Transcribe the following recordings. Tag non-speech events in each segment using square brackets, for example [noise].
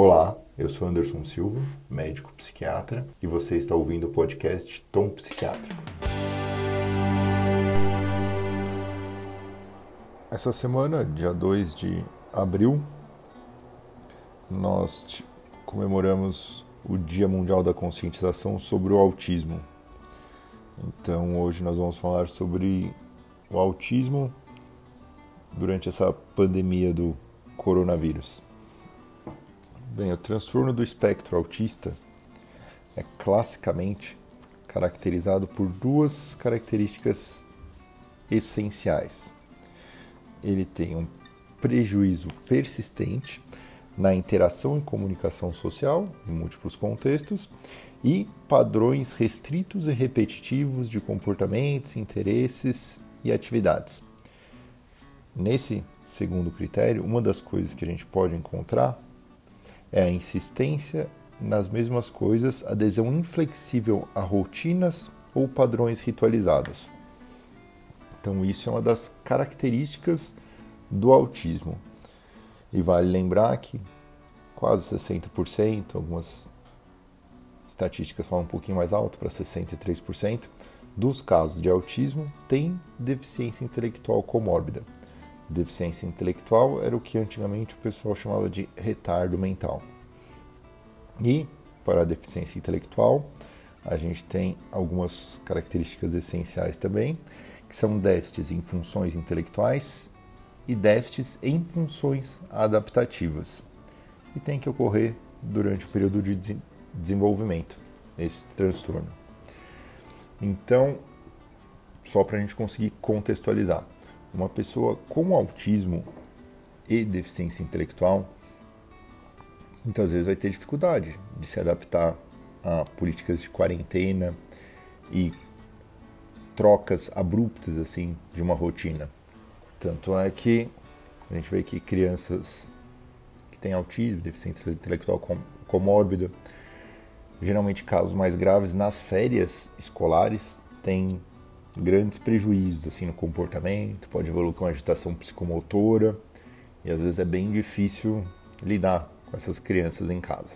Olá, eu sou Anderson Silva, médico psiquiatra, e você está ouvindo o podcast Tom Psiquiátrico. Essa semana, dia 2 de abril, nós comemoramos o Dia Mundial da Conscientização sobre o Autismo. Então, hoje nós vamos falar sobre o autismo durante essa pandemia do coronavírus. Bem, o transtorno do espectro autista é classicamente caracterizado por duas características essenciais. Ele tem um prejuízo persistente na interação e comunicação social, em múltiplos contextos, e padrões restritos e repetitivos de comportamentos, interesses e atividades. Nesse segundo critério, uma das coisas que a gente pode encontrar é a insistência nas mesmas coisas, adesão inflexível a rotinas ou padrões ritualizados. Então, isso é uma das características do autismo. E vale lembrar que quase 60%, algumas estatísticas falam um pouquinho mais alto, para 63%, dos casos de autismo têm deficiência intelectual comórbida. Deficiência intelectual era o que antigamente o pessoal chamava de retardo mental. E para a deficiência intelectual, a gente tem algumas características essenciais também, que são déficits em funções intelectuais e déficits em funções adaptativas. E tem que ocorrer durante o período de desenvolvimento, esse transtorno. Então, só para a gente conseguir contextualizar, uma pessoa com autismo e deficiência intelectual muitas vezes vai ter dificuldade de se adaptar a políticas de quarentena e trocas abruptas assim de uma rotina. Tanto é que a gente vê que crianças que têm autismo, deficiência intelectual comórbida, geralmente casos mais graves nas férias escolares, têm grandes prejuízos assim no comportamento, pode evoluir com agitação psicomotora e às vezes é bem difícil lidar com essas crianças em casa.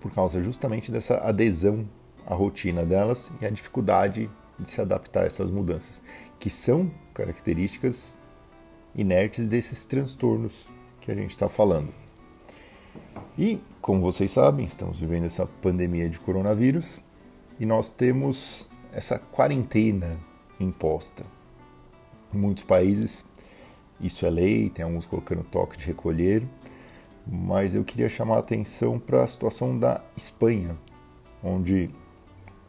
Por causa justamente dessa adesão à rotina delas e a dificuldade de se adaptar a essas mudanças, que são características inertes desses transtornos que a gente está falando. E, como vocês sabem, estamos vivendo essa pandemia de coronavírus e nós temos essa quarentena imposta. Em muitos países isso é lei, tem alguns colocando toque de recolher, mas eu queria chamar a atenção para a situação da Espanha, onde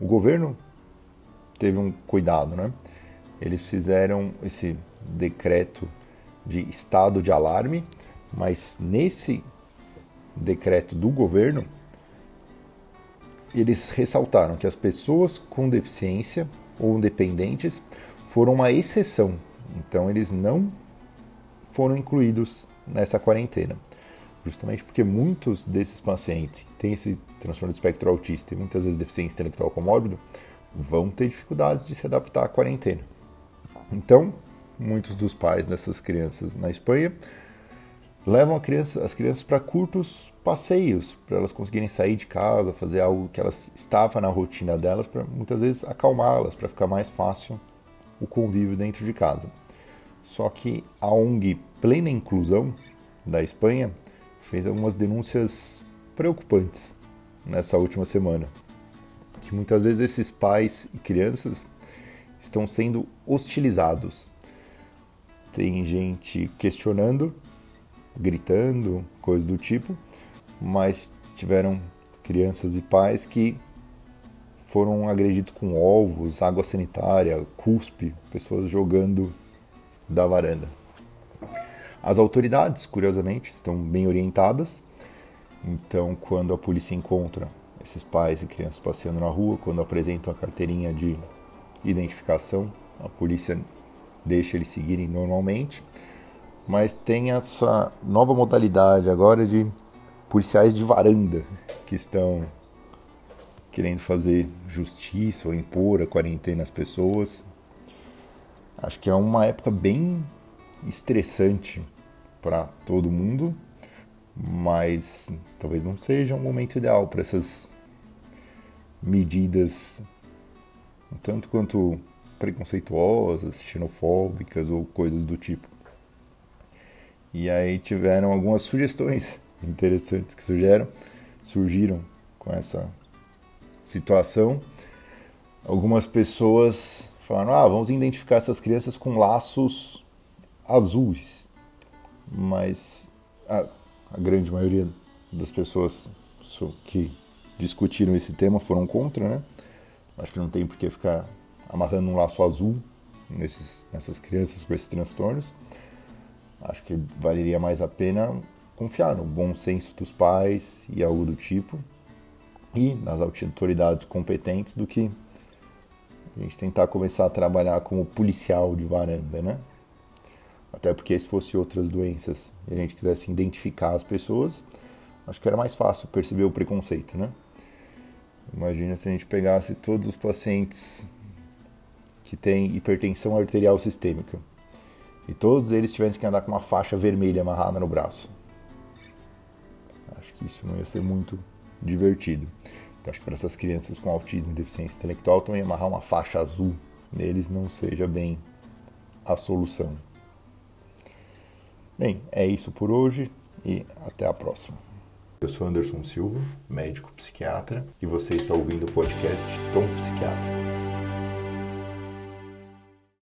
o governo teve um cuidado, né? Eles fizeram esse decreto de estado de alarme, mas nesse decreto do governo eles ressaltaram que as pessoas com deficiência ou dependentes foram uma exceção, então eles não foram incluídos nessa quarentena. Justamente porque muitos desses pacientes têm esse transtorno de espectro autista e muitas vezes deficiência intelectual comórbido vão ter dificuldades de se adaptar à quarentena. Então, muitos dos pais dessas crianças na Espanha levam criança, as crianças para curtos passeios, para elas conseguirem sair de casa, fazer algo que elas estavam na rotina delas, para muitas vezes acalmá-las, para ficar mais fácil o convívio dentro de casa. Só que a ONG Plena Inclusão da Espanha fez algumas denúncias preocupantes nessa última semana, que muitas vezes esses pais e crianças estão sendo hostilizados. Tem gente questionando gritando, coisas do tipo, mas tiveram crianças e pais que foram agredidos com ovos, água sanitária, cuspe, pessoas jogando da varanda. As autoridades, curiosamente, estão bem orientadas. Então, quando a polícia encontra esses pais e crianças passeando na rua, quando apresentam a carteirinha de identificação, a polícia deixa eles seguirem normalmente mas tem essa nova modalidade agora de policiais de varanda que estão querendo fazer justiça ou impor a quarentena às pessoas. Acho que é uma época bem estressante para todo mundo, mas talvez não seja um momento ideal para essas medidas, tanto quanto preconceituosas, xenofóbicas ou coisas do tipo. E aí tiveram algumas sugestões [laughs] interessantes que surgiram, surgiram com essa situação. Algumas pessoas falaram: ah, vamos identificar essas crianças com laços azuis. Mas a, a grande maioria das pessoas que discutiram esse tema foram contra, né? Acho que não tem por que ficar amarrando um laço azul nesses, nessas crianças com esses transtornos. Acho que valeria mais a pena confiar no bom senso dos pais e algo do tipo e nas autoridades competentes do que a gente tentar começar a trabalhar como policial de varanda, né? Até porque se fosse outras doenças e a gente quisesse identificar as pessoas, acho que era mais fácil perceber o preconceito, né? Imagina se a gente pegasse todos os pacientes que têm hipertensão arterial sistêmica e todos eles tivessem que andar com uma faixa vermelha amarrada no braço. Acho que isso não ia ser muito divertido. Então, acho que para essas crianças com autismo e deficiência intelectual, também amarrar uma faixa azul neles não seja bem a solução. Bem, é isso por hoje e até a próxima. Eu sou Anderson Silva, médico psiquiatra, e você está ouvindo o podcast Tom Psiquiatra.